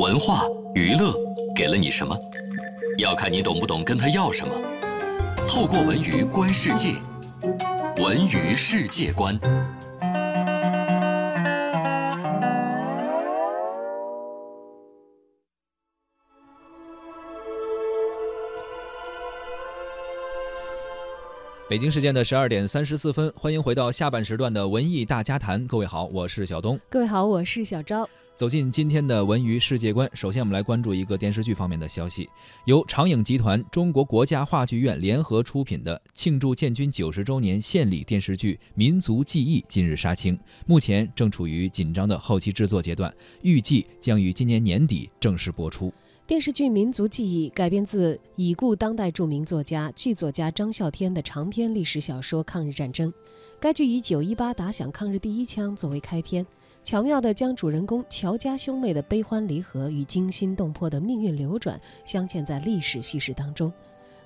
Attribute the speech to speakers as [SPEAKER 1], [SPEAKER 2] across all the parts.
[SPEAKER 1] 文化娱乐给了你什么？要看你懂不懂跟他要什么。透过文娱观世界，文娱世界观。
[SPEAKER 2] 北京时间的十二点三十四分，欢迎回到下半时段的文艺大家谈。各位好，我是小东。
[SPEAKER 3] 各位好，我是小昭。
[SPEAKER 2] 走进今天的文娱世界观，首先我们来关注一个电视剧方面的消息。由长影集团、中国国家话剧院联合出品的庆祝建军九十周年献礼电视剧《民族记忆》近日杀青，目前正处于紧张的后期制作阶段，预计将于今年年底正式播出。
[SPEAKER 3] 电视剧《民族记忆》改编自已故当代著名作家、剧作家张啸天的长篇历史小说《抗日战争》。该剧以九一八打响抗日第一枪作为开篇，巧妙地将主人公乔家兄妹的悲欢离合与惊心动魄的命运流转镶嵌在历史叙事当中，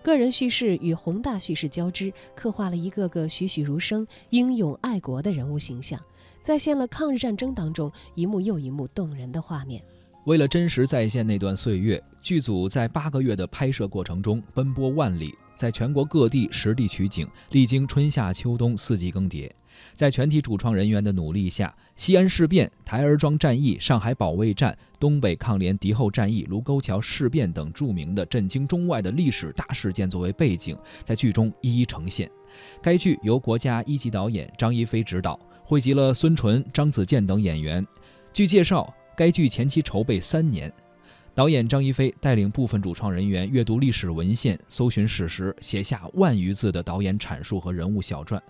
[SPEAKER 3] 个人叙事与宏大叙事交织，刻画了一个个栩栩如生、英勇爱国的人物形象，再现了抗日战争当中一幕又一幕动人的画面。
[SPEAKER 2] 为了真实再现那段岁月，剧组在八个月的拍摄过程中奔波万里，在全国各地实地取景，历经春夏秋冬四季更迭。在全体主创人员的努力下，西安事变、台儿庄战役、上海保卫战、东北抗联敌后战役、卢沟桥事变等著名的震惊中外的历史大事件作为背景，在剧中一一呈现。该剧由国家一级导演张一飞执导，汇集了孙淳、张子健等演员。据介绍。该剧前期筹备三年，导演张一飞带领部分主创人员阅读历史文献、搜寻史实，写下万余字的导演阐述和人物小传。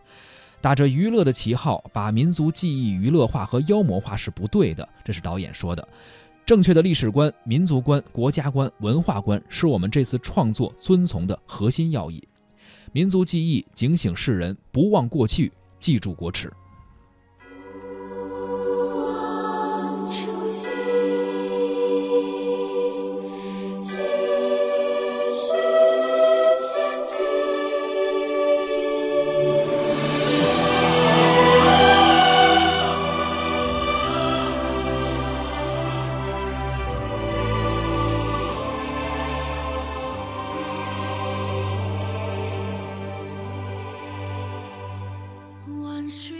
[SPEAKER 2] 打着娱乐的旗号，把民族记忆娱乐化和妖魔化是不对的，这是导演说的。正确的历史观、民族观、国家观、文化观是我们这次创作遵从的核心要义。民族记忆警醒世人，不忘过去，记住国耻。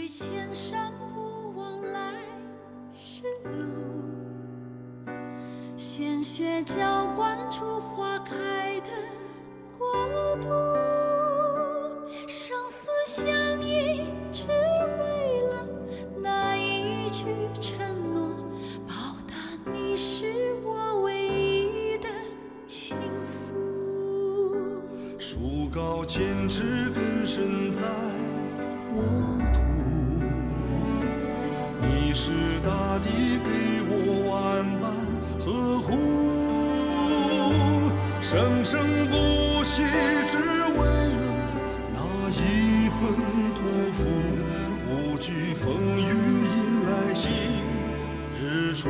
[SPEAKER 4] 千山不忘来时路鲜血浇灌出花开的国度，生死相依，只为了那一句承诺，报答你是我唯一的倾诉。
[SPEAKER 5] 树高千尺，根深在沃土，是大地给我万般。呵护，生生不息，只为了那一份托付。无惧风雨，迎来新日出。